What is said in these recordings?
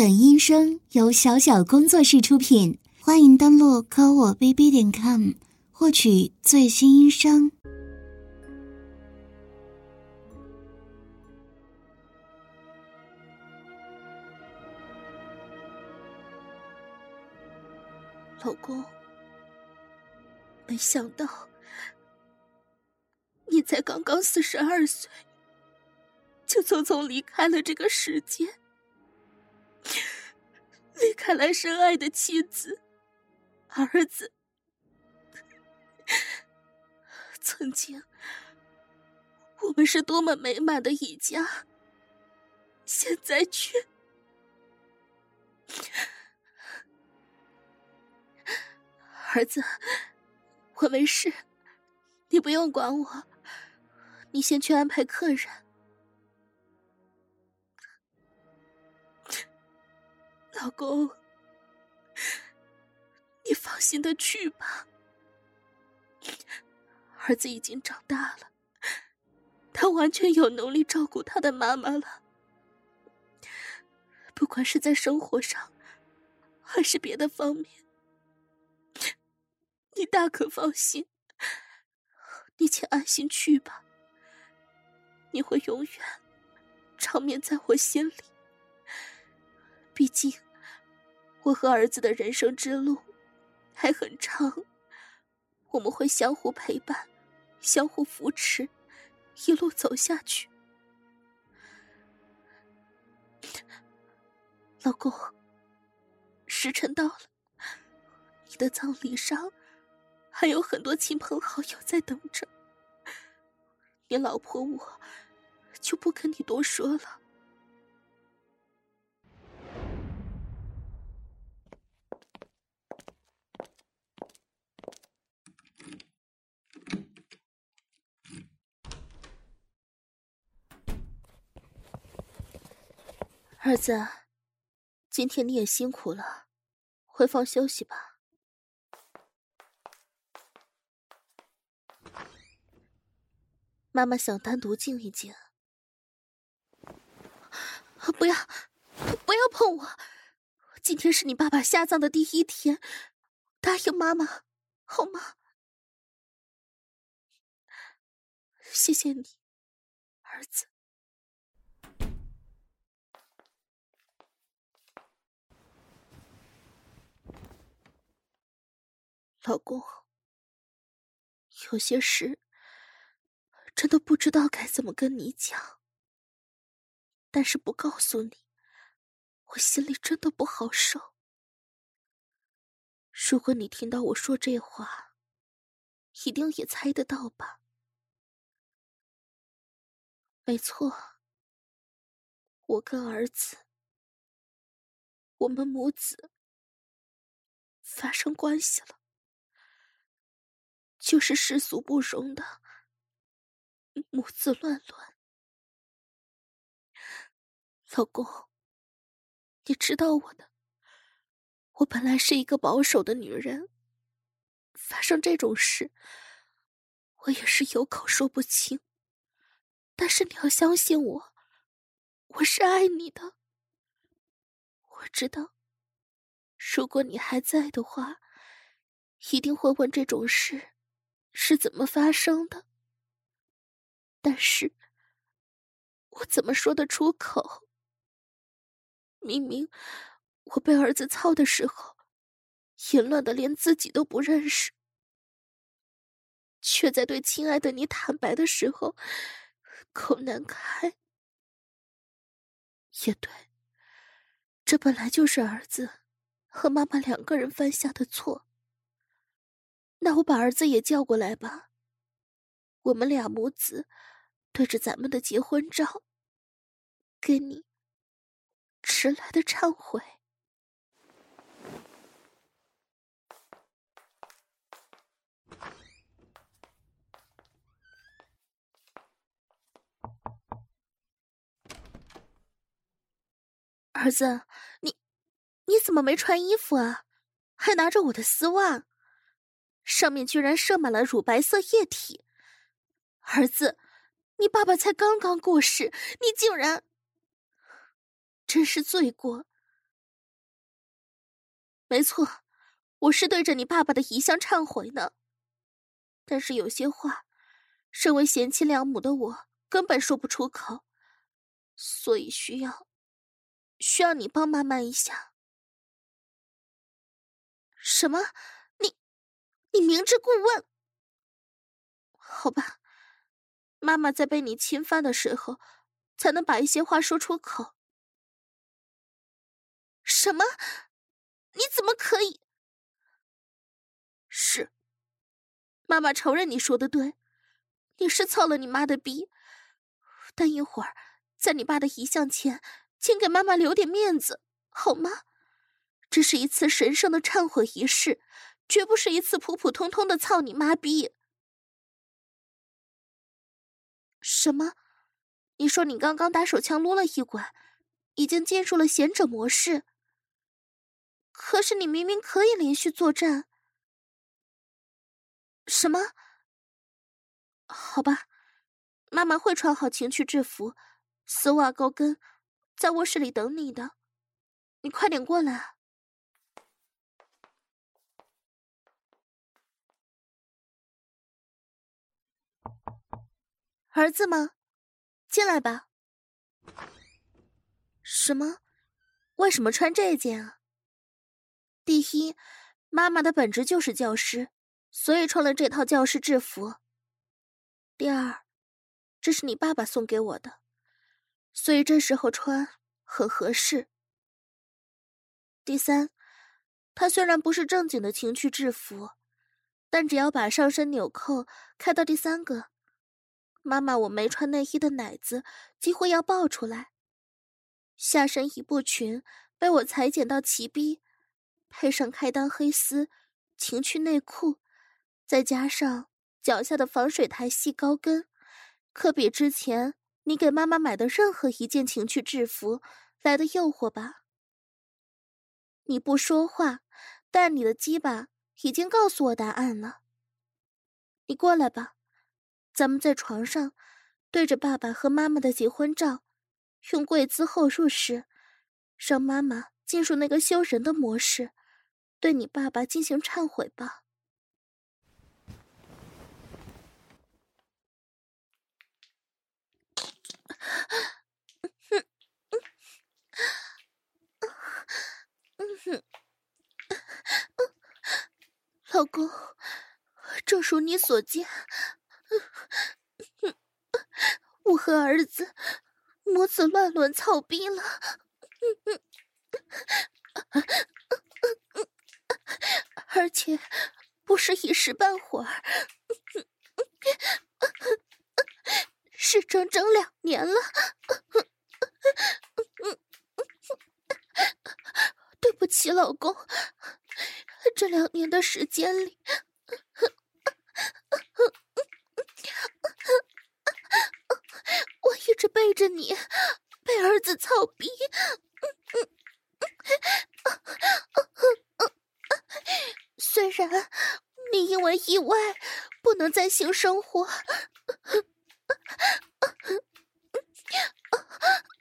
本音声由小小工作室出品，欢迎登录科我 bb 点 com 获取最新音声。老公，没想到你才刚刚四十二岁，就匆匆离开了这个世界。离开了深爱的妻子、儿子，曾经我们是多么美满的一家，现在却……儿子，我没事，你不用管我，你先去安排客人。老公，你放心的去吧。儿子已经长大了，他完全有能力照顾他的妈妈了。不管是在生活上，还是别的方面，你大可放心。你请安心去吧，你会永远长眠在我心里。毕竟。我和儿子的人生之路还很长，我们会相互陪伴，相互扶持，一路走下去。老公，时辰到了，你的葬礼上还有很多亲朋好友在等着，你老婆我就不跟你多说了。儿子，今天你也辛苦了，回房休息吧。妈妈想单独静一静。不要，不要碰我！今天是你爸爸下葬的第一天，答应妈妈，好吗？谢谢你，儿子。老公，有些事真的不知道该怎么跟你讲，但是不告诉你，我心里真的不好受。如果你听到我说这话，一定也猜得到吧？没错，我跟儿子，我们母子发生关系了。就是世俗不容的母子乱伦，老公，你知道我的，我本来是一个保守的女人，发生这种事，我也是有口说不清。但是你要相信我，我是爱你的。我知道，如果你还在的话，一定会问这种事。是怎么发生的？但是，我怎么说得出口？明明我被儿子操的时候，淫乱的连自己都不认识，却在对亲爱的你坦白的时候，口难开。也对，这本来就是儿子和妈妈两个人犯下的错。那我把儿子也叫过来吧，我们俩母子对着咱们的结婚照，给你迟来的忏悔。儿子，你你怎么没穿衣服啊？还拿着我的丝袜？上面居然射满了乳白色液体，儿子，你爸爸才刚刚过世，你竟然，真是罪过，没错，我是对着你爸爸的遗像忏悔呢。但是有些话，身为贤妻良母的我根本说不出口，所以需要，需要你帮妈妈一下。什么？你，明知故问？好吧，妈妈在被你侵犯的时候，才能把一些话说出口。什么？你怎么可以？是，妈妈承认你说的对，你是操了你妈的逼。但一会儿，在你爸的遗像前，请给妈妈留点面子，好吗？这是一次神圣的忏悔仪式，绝不是一次普普通通的操你妈逼。什么？你说你刚刚打手枪撸了一管，已经进入了贤者模式。可是你明明可以连续作战。什么？好吧，妈妈会穿好情趣制服，丝袜高跟，在卧室里等你的。你快点过来。儿子吗？进来吧。什么？为什么穿这件啊？第一，妈妈的本职就是教师，所以穿了这套教师制服。第二，这是你爸爸送给我的，所以这时候穿很合适。第三，它虽然不是正经的情趣制服，但只要把上身纽扣开到第三个。妈妈，我没穿内衣的奶子几乎要爆出来，下身一步裙被我裁剪到齐逼，配上开裆黑丝情趣内裤，再加上脚下的防水台细高跟，可比之前你给妈妈买的任何一件情趣制服来的诱惑吧？你不说话，但你的鸡巴已经告诉我答案了。你过来吧。咱们在床上，对着爸爸和妈妈的结婚照，用跪姿后入式，让妈妈进入那个修人的模式，对你爸爸进行忏悔吧。老公，正如你所见。我和儿子母子乱伦操逼了，而且不是一时半会儿，是整整两年了。对不起，老公，这两年的时间里。我一直背着你，被儿子操逼。虽然你因为意外不能再性生活，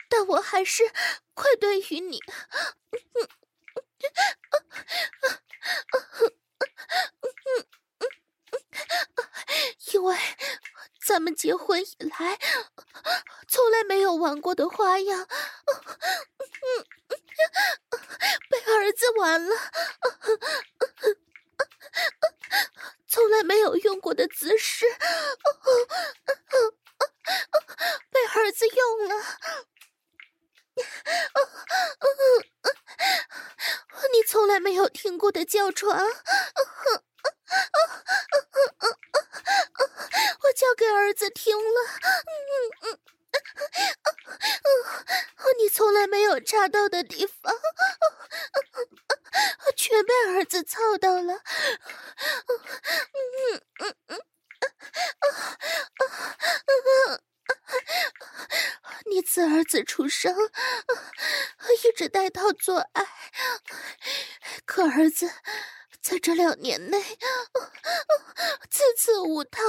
但我还是愧对于你。因为咱们结婚以来，从来没有玩过的花样，被儿子玩了；从来没有用过的姿势，被儿子用了。你从来没有听过的叫床。我叫给儿子听了，嗯嗯，你从来没有插到的地方，全被儿子操到了，嗯嗯嗯，你自儿子出生，一直带套做爱，可儿子。在这两年内，次次无套，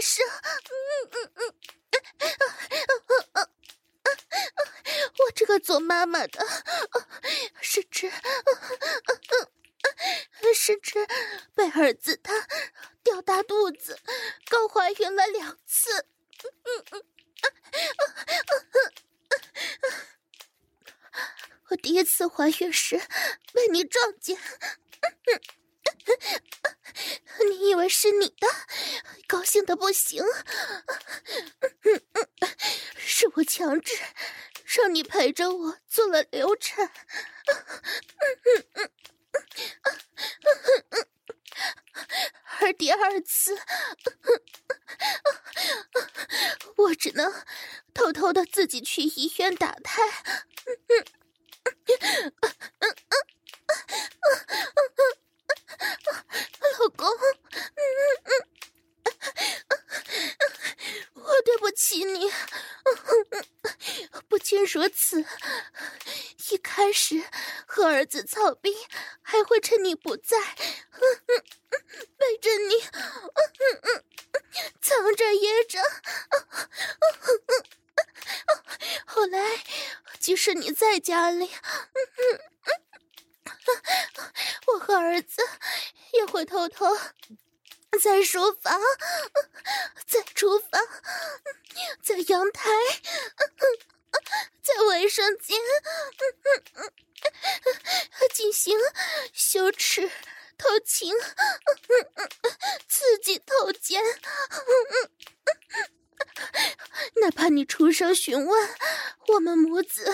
中出，无不内射，个做妈妈的，甚至，甚至被儿子他吊大肚子，搞怀孕了两次。我第一次怀孕时被你撞见，你以为是你的，高兴的不行。是我强制让你陪着我做了流产，而第二次，我只能偷偷的自己去医院打胎。老公，我对不起你。不仅如此，一开始和儿子操逼，还会趁你不在，背着你，藏着掖着。后来，是你在家里，我和儿子也会偷偷在书房、在厨房、在阳台、在卫生间进行羞耻、偷情、刺激、偷奸。哪怕你出声询问我们母子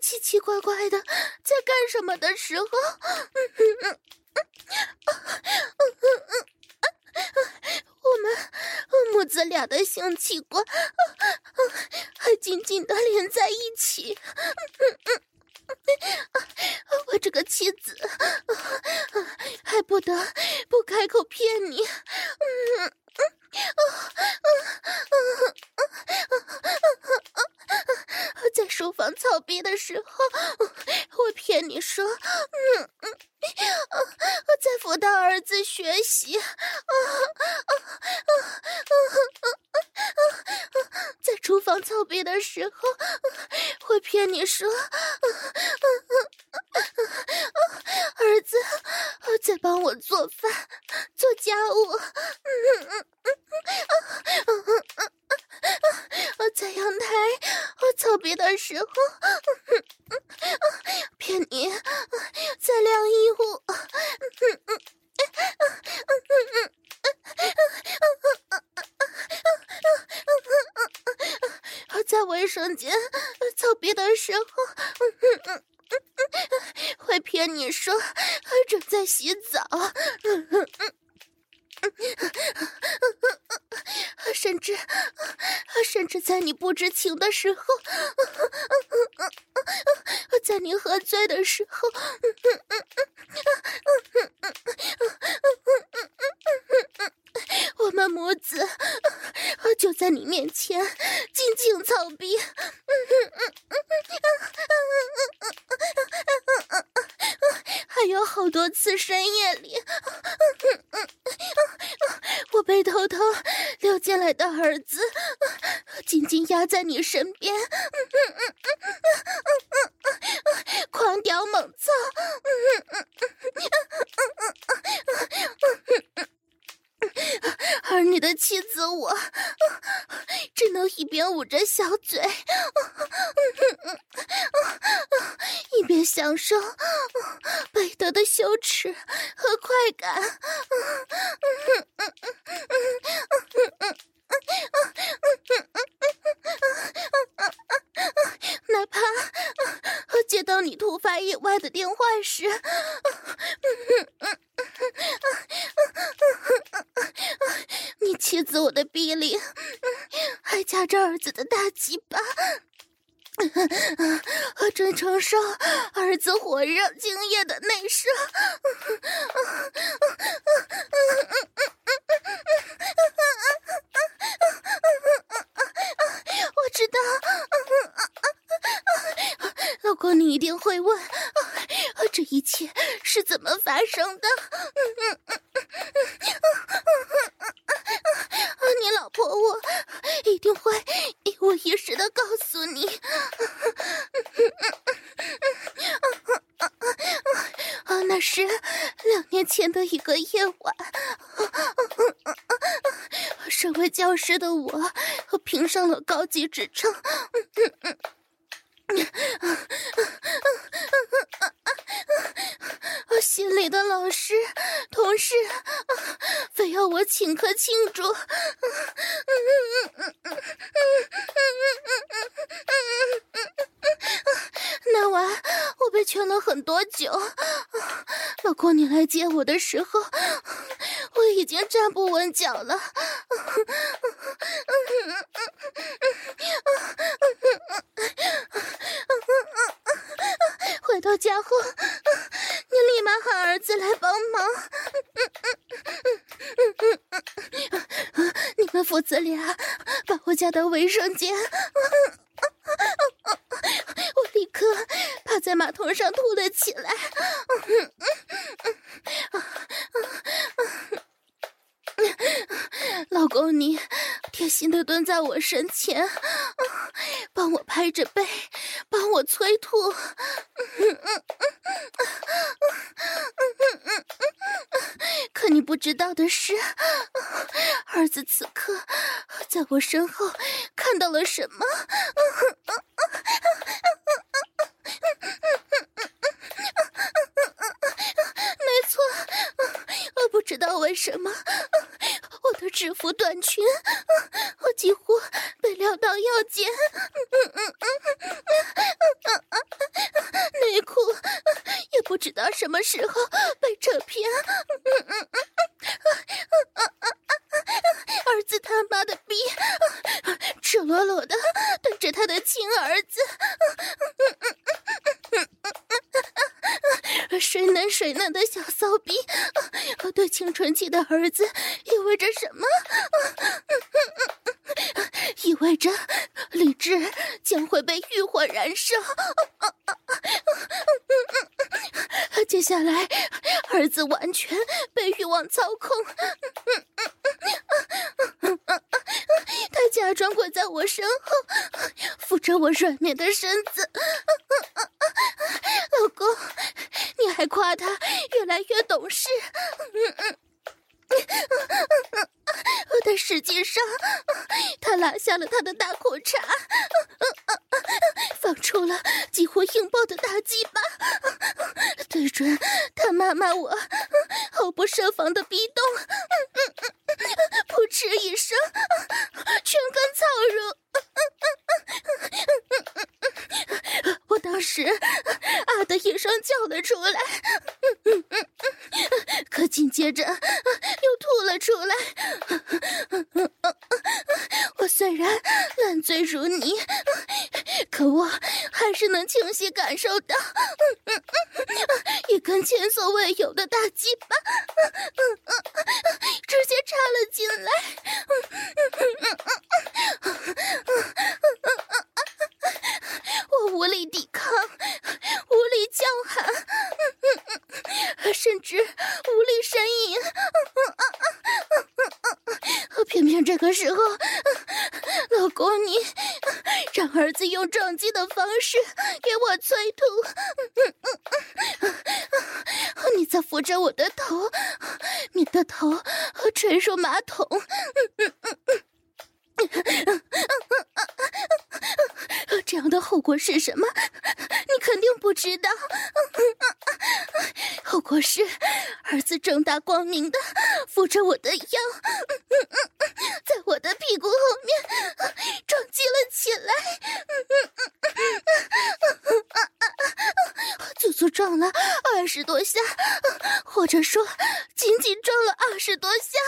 奇奇怪怪的在干什么的时候，我们母子俩的性器官还紧紧的连在一起，我这个妻子还不得不开口骗你。在书房操逼的时候，我骗你说，嗯嗯，在辅导儿子学习，在厨房操逼的时候，会骗你说，儿子在帮我做饭、做家务，嗯嗯。在阳台我操逼的时候，骗你在晾衣服，在卫生间操逼的时候，会骗你说正在洗澡。甚至，甚至在你不知情的时候，在你喝醉的时候，我们母子就在你面前尽情操逼，还有好多次深夜里。我被偷偷溜进来的儿子紧紧压在你身边，狂屌猛操，而你的妻子我只能一边捂着小嘴，一边享受被德的羞耻和快感。哪怕接到你突发意外的电话时，你妻子我的臂里还夹着儿子的大鸡巴，正承受儿子火热精液的内射。你一定会问，这一切是怎么发生的？你老婆我一定会一五一十的告诉你。啊，那是两年前的一个夜晚，身为教师的我，评上了高级职称。心里的老师、同事，非要我请客庆祝。那晚我被劝了很多酒，老公，你接我的时候，我已经站不稳脚了。回到家后，你立马喊儿子来帮忙。你们父子俩把我家的卫生间。趴在马桶上吐了起来，老公，你贴心的蹲在我身前，帮我拍着背，帮我催吐。可你不知道的是，儿子此刻在我身后看到了什么？没错，我不知道为什么服短裙，几乎被撩到腰间，内裤也不知道什么时候被扯偏，儿子他妈的逼，赤裸裸的对着他的亲儿子。水嫩水嫩的小骚逼，对青春期的儿子意味着什么？意味着理智将会被欲火燃烧。接下来，儿子完全被欲望操控。专跪在我身后，扶着我软绵的身子。老公。你还夸他越来越懂事，但实际上，他拉下了他的大裤衩，放出了几乎硬爆的大鸡巴，对准他妈妈我毫不设防的逼动，噗嗤一声，全根操入。我当时啊的一声叫了出来，可紧接着又吐了出来。我虽然烂醉如泥，可我还是能清晰感受到一根前所未有的大鸡巴直接插了进来。我无力抵抗，无力叫喊，甚至无力呻吟。偏偏这个时候，老公你让儿子用撞击的方式给我催吐，你在扶着我的头，你的头垂入马桶。这样的后果是什么？你肯定不知道。后果是，儿子正大光明的扶着我的腰，在我的屁股后面撞击了起来，足足撞了二十多下，或者说仅仅撞了二十多下，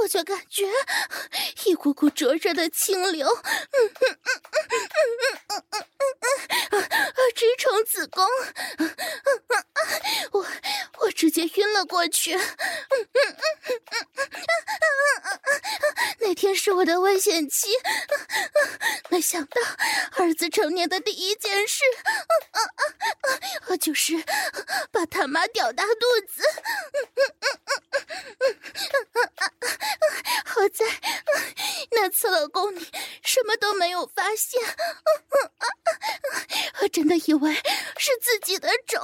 我就感觉一股股灼热的清流。直冲子宫，我我直接晕了过去。那天是我的危险期，没想到儿子成年的第一件事，就是把他妈屌大肚子。好在那次老公你什么都没有发现。我真的以为是自己的种。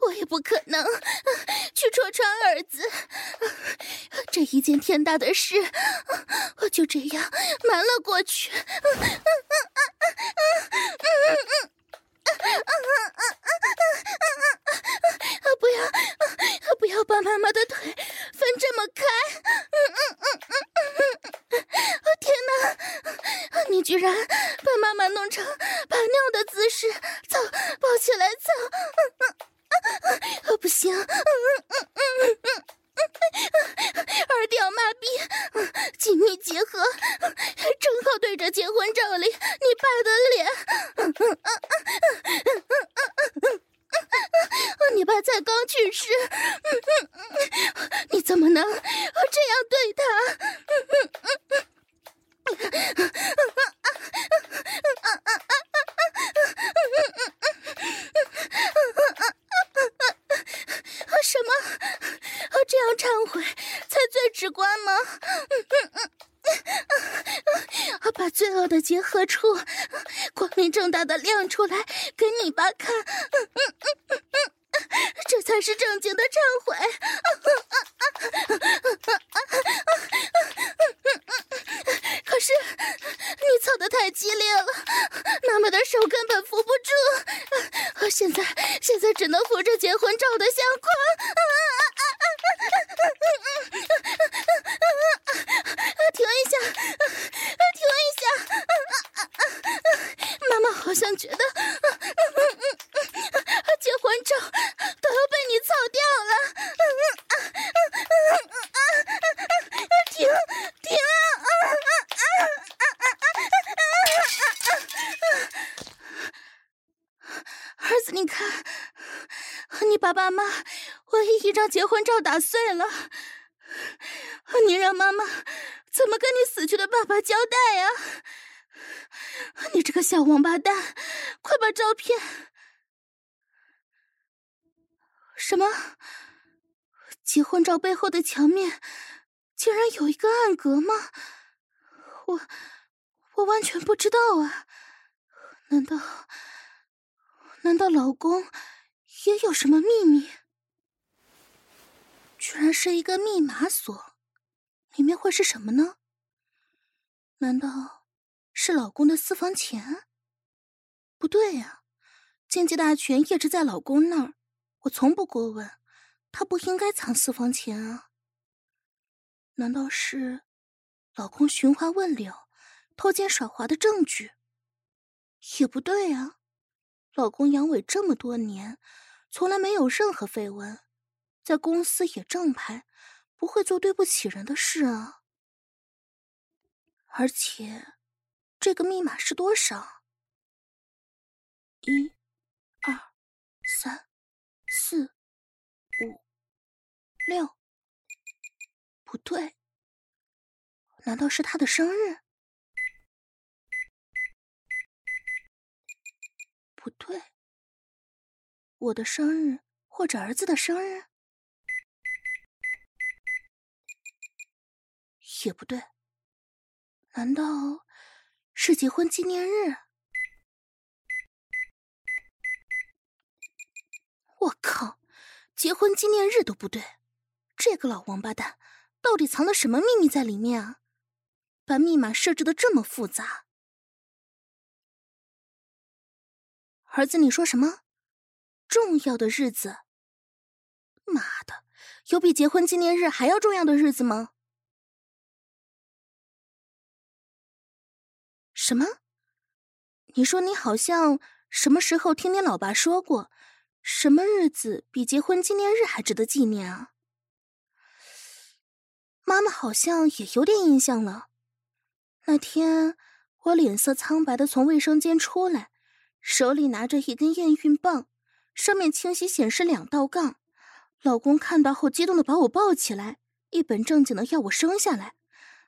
我也不可能去戳穿儿子。这一件天大的事，我就这样瞒了过去。不要，不要把妈妈的腿分这么开！天哪，你居然把妈妈弄成把尿的姿势，操，抱起来操！不行，二掉麻痹，紧密结合，正好对着结婚照里你爸的脸。你爸才刚去世，你怎么能这样对他？什 么？这样忏悔才最直观吗？把罪恶的结合处光明正大的亮出来给你爸看，这才是正经的忏悔。可是你操得太激烈了，妈妈的手根本扶不住，现在现在只能扶着结婚照的相框。停一下，停一下，妈妈好像觉得结婚照都要被你操掉了。停停！儿子，你看，你爸爸妈把结婚照打碎了，你让妈妈怎么跟你死去的爸爸交代呀？你这个小王八蛋，快把照片……什么？结婚照背后的墙面竟然有一个暗格吗？我我完全不知道啊！难道难道老公也有什么秘密？居然是一个密码锁，里面会是什么呢？难道是老公的私房钱？不对呀，经济大权一直在老公那儿，我从不过问，他不应该藏私房钱啊。难道是老公寻花问柳、偷奸耍滑的证据？也不对啊，老公阳痿这么多年，从来没有任何绯闻。在公司也正派，不会做对不起人的事啊。而且，这个密码是多少？一、二、三、四、五、六。不对，难道是他的生日？不对，我的生日或者儿子的生日？也不对，难道是结婚纪念日？我靠，结婚纪念日都不对，这个老王八蛋到底藏了什么秘密在里面啊？把密码设置的这么复杂。儿子，你说什么？重要的日子？妈的，有比结婚纪念日还要重要的日子吗？什么？你说你好像什么时候听你老爸说过，什么日子比结婚纪念日还值得纪念啊？妈妈好像也有点印象了。那天我脸色苍白的从卫生间出来，手里拿着一根验孕棒，上面清晰显示两道杠。老公看到后激动的把我抱起来，一本正经的要我生下来，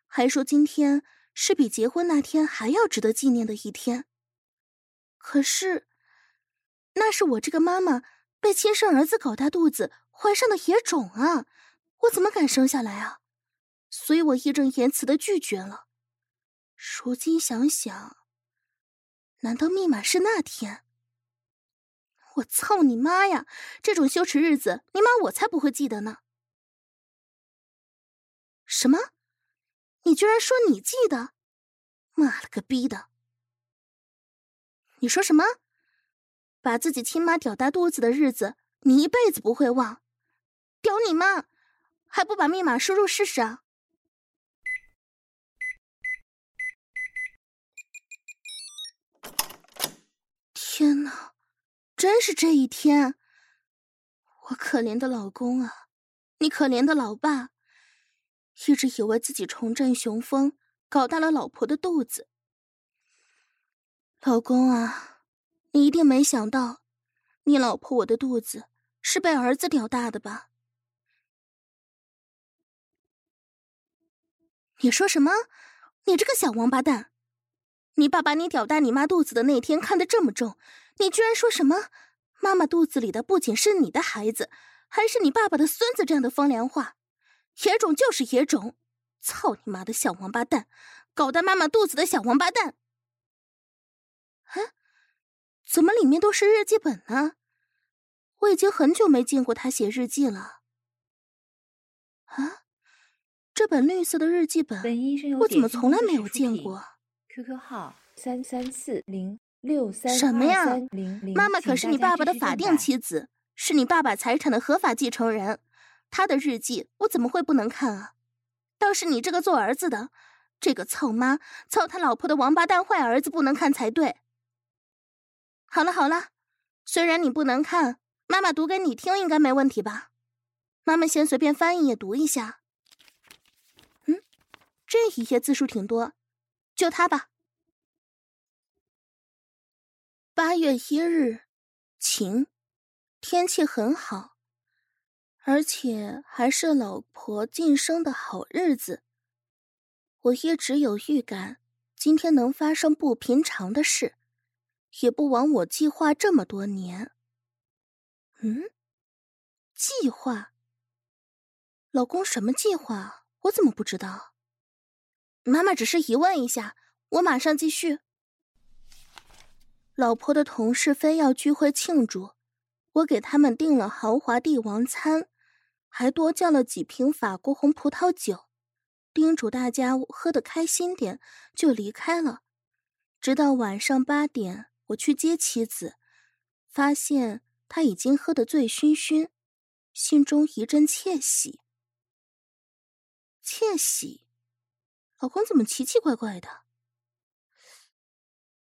还说今天。是比结婚那天还要值得纪念的一天。可是，那是我这个妈妈被亲生儿子搞大肚子怀上的野种啊！我怎么敢生下来啊？所以我义正言辞的拒绝了。如今想想，难道密码是那天？我操你妈呀！这种羞耻日子，你妈我才不会记得呢。什么？你居然说你记得？妈了个逼的！你说什么？把自己亲妈屌大肚子的日子，你一辈子不会忘？屌你妈！还不把密码输入试试啊？天哪！真是这一天，我可怜的老公啊，你可怜的老爸，一直以为自己重振雄风，搞大了老婆的肚子。老公啊，你一定没想到，你老婆我的肚子是被儿子屌大的吧？你说什么？你这个小王八蛋！你爸把你屌大你妈肚子的那天看得这么重。你居然说什么？妈妈肚子里的不仅是你的孩子，还是你爸爸的孙子，这样的风凉话，野种就是野种！操你妈的小王八蛋，搞大妈妈肚子的小王八蛋！啊？怎么里面都是日记本呢？我已经很久没见过他写日记了。啊？这本绿色的日记本，我怎么从来没有见过？QQ 号三三四零六三。什么呀？妈妈可是你爸爸的法定妻子，是你爸爸财产的合法继承人。他的日记我怎么会不能看啊？倒是你这个做儿子的，这个操妈操他老婆的王八蛋坏儿子不能看才对。好了好了，虽然你不能看，妈妈读给你听应该没问题吧？妈妈先随便翻一页读一下。嗯，这一页字数挺多，就它吧。八月一日，晴，天气很好，而且还是老婆晋升的好日子。我一直有预感，今天能发生不平常的事，也不枉我计划这么多年。嗯，计划？老公什么计划？我怎么不知道？妈妈只是疑问一下，我马上继续。老婆的同事非要聚会庆祝，我给他们订了豪华帝王餐，还多叫了几瓶法国红葡萄酒，叮嘱大家喝得开心点，就离开了。直到晚上八点，我去接妻子，发现她已经喝得醉醺醺，心中一阵窃喜。窃喜，老公怎么奇奇怪怪的？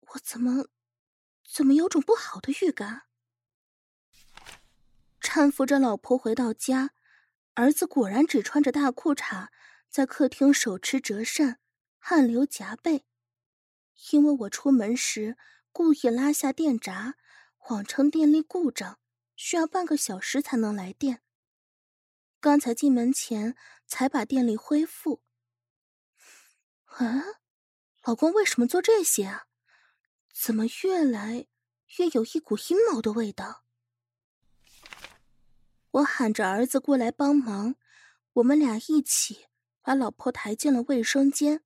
我怎么？怎么有种不好的预感？搀扶着老婆回到家，儿子果然只穿着大裤衩，在客厅手持折扇，汗流浃背。因为我出门时故意拉下电闸，谎称电力故障，需要半个小时才能来电。刚才进门前才把电力恢复。啊，老公为什么做这些啊？怎么越来越有一股阴谋的味道？我喊着儿子过来帮忙，我们俩一起把老婆抬进了卫生间。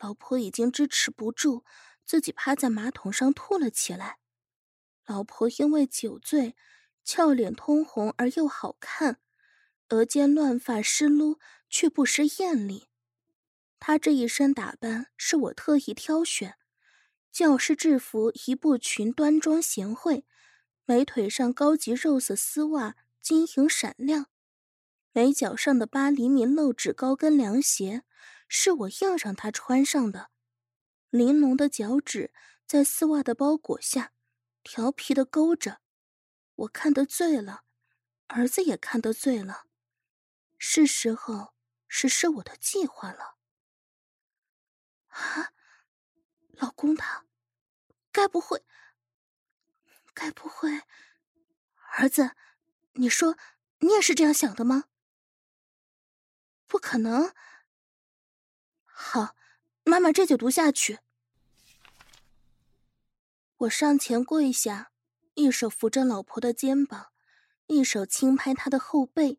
老婆已经支持不住，自己趴在马桶上吐了起来。老婆因为酒醉，俏脸通红而又好看，额间乱发湿漉却不失艳丽。她这一身打扮是我特意挑选。教师制服一步裙，端庄贤惠，美腿上高级肉色丝袜，晶莹闪亮；美脚上的八厘米露趾高跟凉鞋，是我硬让她穿上的。玲珑的脚趾在丝袜的包裹下，调皮的勾着。我看得醉了，儿子也看得醉了。是时候实施我的计划了。啊！老公他，该不会，该不会，儿子，你说你也是这样想的吗？不可能。好，妈妈这就读下去。我上前跪下，一手扶着老婆的肩膀，一手轻拍她的后背，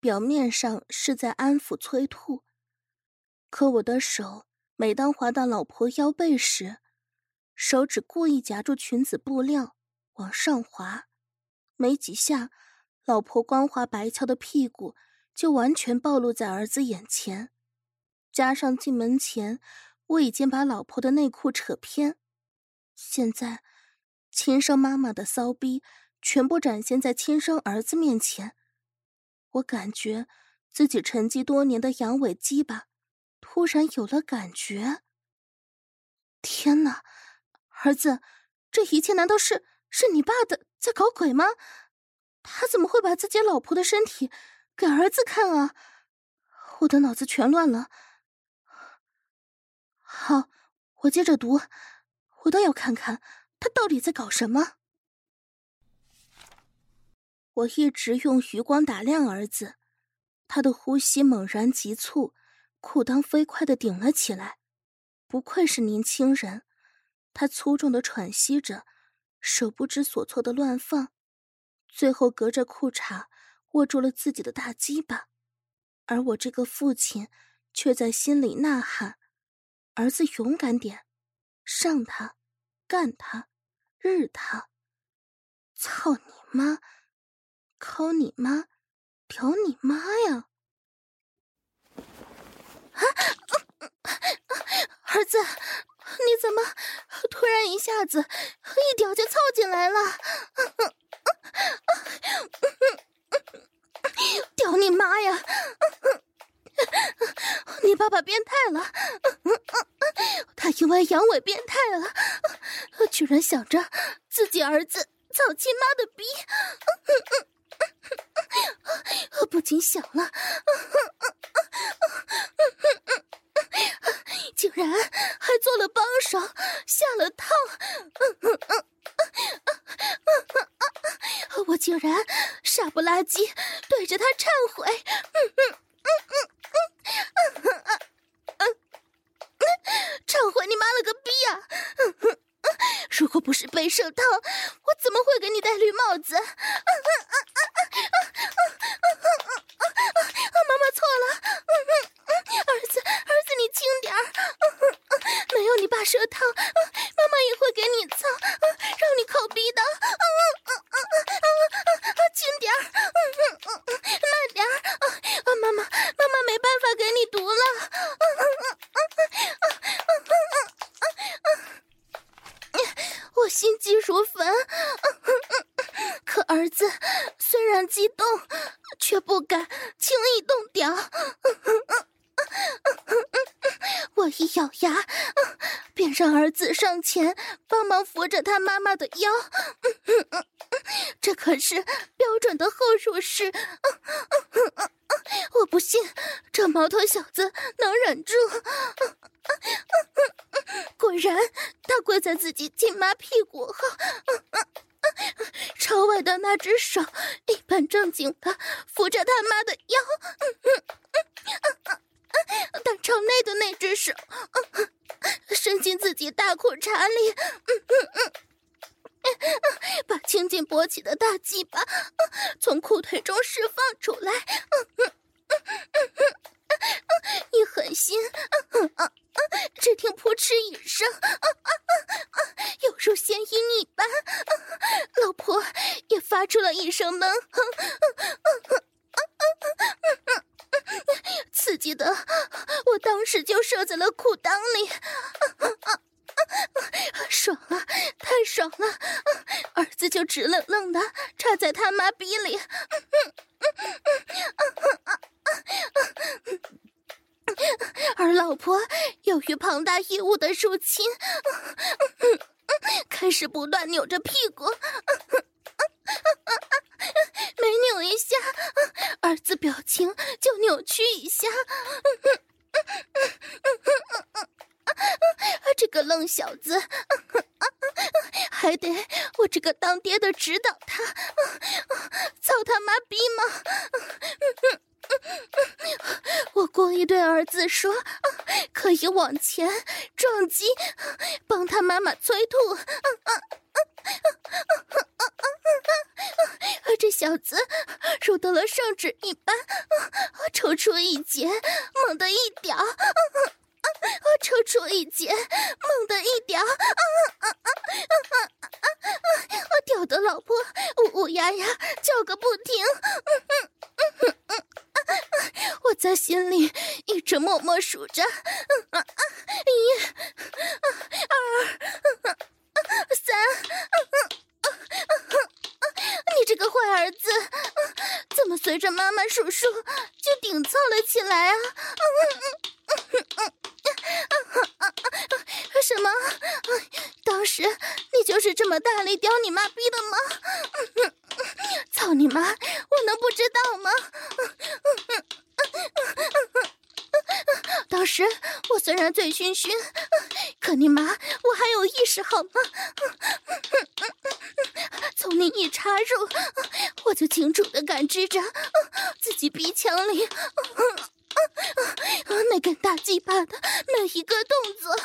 表面上是在安抚催吐，可我的手。每当滑到老婆腰背时，手指故意夹住裙子布料往上滑，没几下，老婆光滑白翘的屁股就完全暴露在儿子眼前。加上进门前我已经把老婆的内裤扯偏，现在亲生妈妈的骚逼全部展现在亲生儿子面前，我感觉自己沉寂多年的阳痿鸡巴突然有了感觉。天哪，儿子，这一切难道是是你爸的在搞鬼吗？他怎么会把自己老婆的身体给儿子看啊？我的脑子全乱了。好，我接着读，我倒要看看他到底在搞什么。我一直用余光打量儿子，他的呼吸猛然急促，裤裆飞快的顶了起来。不愧是年轻人，他粗重的喘息着，手不知所措的乱放。最后，隔着裤衩握住了自己的大鸡巴，而我这个父亲却在心里呐喊：“儿子勇敢点，上他，干他，日他，操你妈，抠你妈，屌你妈呀！”啊，儿子，你怎么突然一下子一屌就凑进来了？屌你妈呀！你爸爸变态了，他因为阳痿变态了，居然想着自己儿子操亲妈的逼，不禁想了，竟然还做了帮手下了套。嗯哼嗯嗯嗯嗯嗯嗯嗯我竟然傻不拉几对着他忏悔。嗯哼嗯嗯嗯嗯哼嗯嗯忏悔你妈了个逼啊！嗯哼嗯如果不是被设套我怎么会给你戴绿帽子？前帮忙扶着他妈妈的腰。这可是标准的后入式。我不信这毛头小子能忍住然，他跪在自己亲妈屁股后，朝外的那只手一本正经的扶着他妈的腰。但朝内的那只手，嗯，伸进自己大裤衩里，嗯嗯嗯，把青筋勃起的大鸡巴从裤腿中释放出来，嗯嗯嗯嗯嗯嗯，一狠心，嗯嗯嗯，只听扑哧一声，嗯嗯嗯嗯，犹如仙音一般，老婆也发出了一声闷哼，嗯嗯嗯嗯嗯嗯。刺激的，我当时就射在了裤裆里，爽啊，太爽了！儿子就直愣愣的插在他妈逼里，而老婆由于庞大异物的入侵，开始不断扭着屁股。每扭一下，儿子表情就扭曲一下。这个愣小子，还得我这个当爹的指导他，操他妈逼吗？我故意对儿子说，可以往前撞击，帮他妈妈催吐。这小子如得了圣旨一般，抽出一截，猛地一屌，我我抽出一截，猛地一叼，啊啊啊啊啊啊啊！我叼的老婆呜呜呀呀叫个不停。嗯嗯嗯嗯嗯啊啊！我在心里一直默默数着，嗯啊啊，一、二、三，嗯嗯嗯嗯。你这个坏儿子，怎么随着妈妈数数就顶操了起来啊？什么？当时你就是这么大力叼你妈逼的吗？操你妈！我能不知道吗？当时我虽然醉醺醺，可你妈我还有意识好吗？从你一插入，我就清楚的感知着自己鼻腔里那根大鸡巴的每一个动作。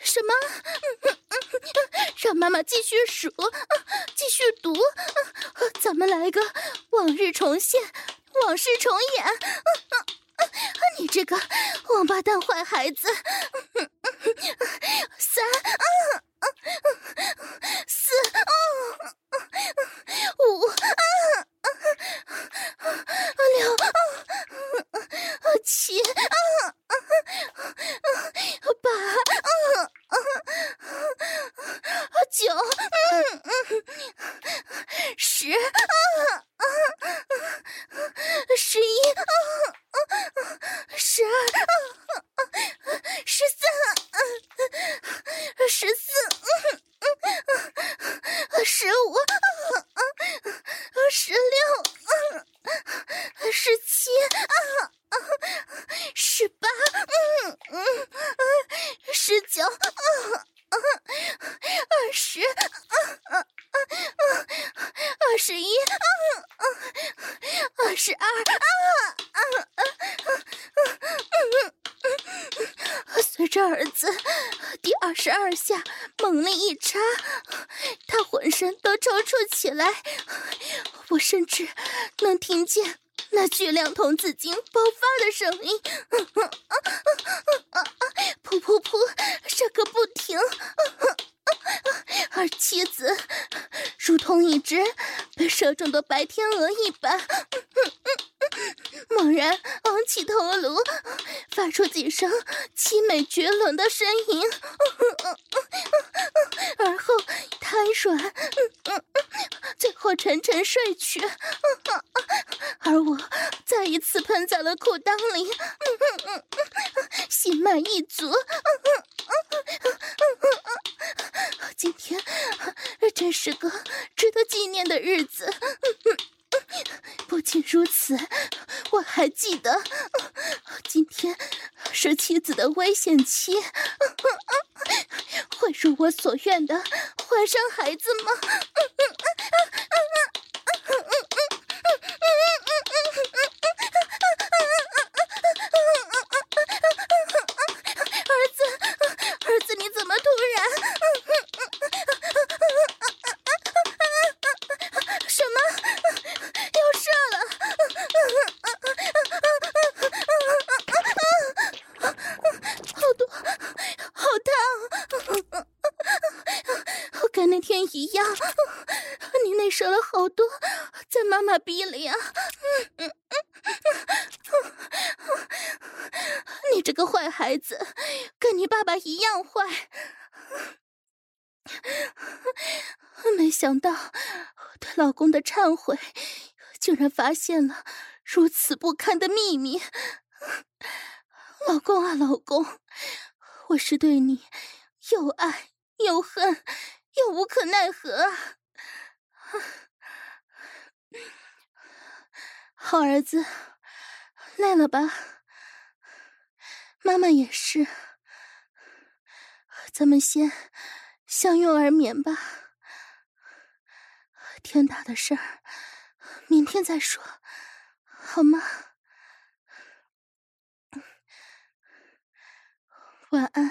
什么？让妈妈继续数，继续读，咱们来个往日重现，往事重演。啊啊啊你这个王八蛋坏孩子！三，啊，五，六，七，八，九，十，十一。十二，十三，十四，十五，十六，十七，十八，十九，二十，二十一，二十二。这儿子第二下猛力一插，他浑身都抽搐起来，我甚至能听见那巨量童子精爆发的声音，噗噗噗，射个不停，而妻子如同一只被射中的白天鹅一般。猛然昂起头颅，发出几声凄美绝伦的呻吟，而后瘫软，最后沉沉睡去，而我再一次喷在了裤裆里，心满意足。今天真是个值得纪念的日子。不仅如此，我还记得，今天是妻子的危险期，会如我所愿的怀上孩子吗？老公的忏悔，竟然发现了如此不堪的秘密。老公啊，老公，我是对你又爱又恨。又无可奈何啊！好儿子，累了吧？妈妈也是。咱们先相拥而眠吧。天大的事儿，明天再说，好吗？晚安。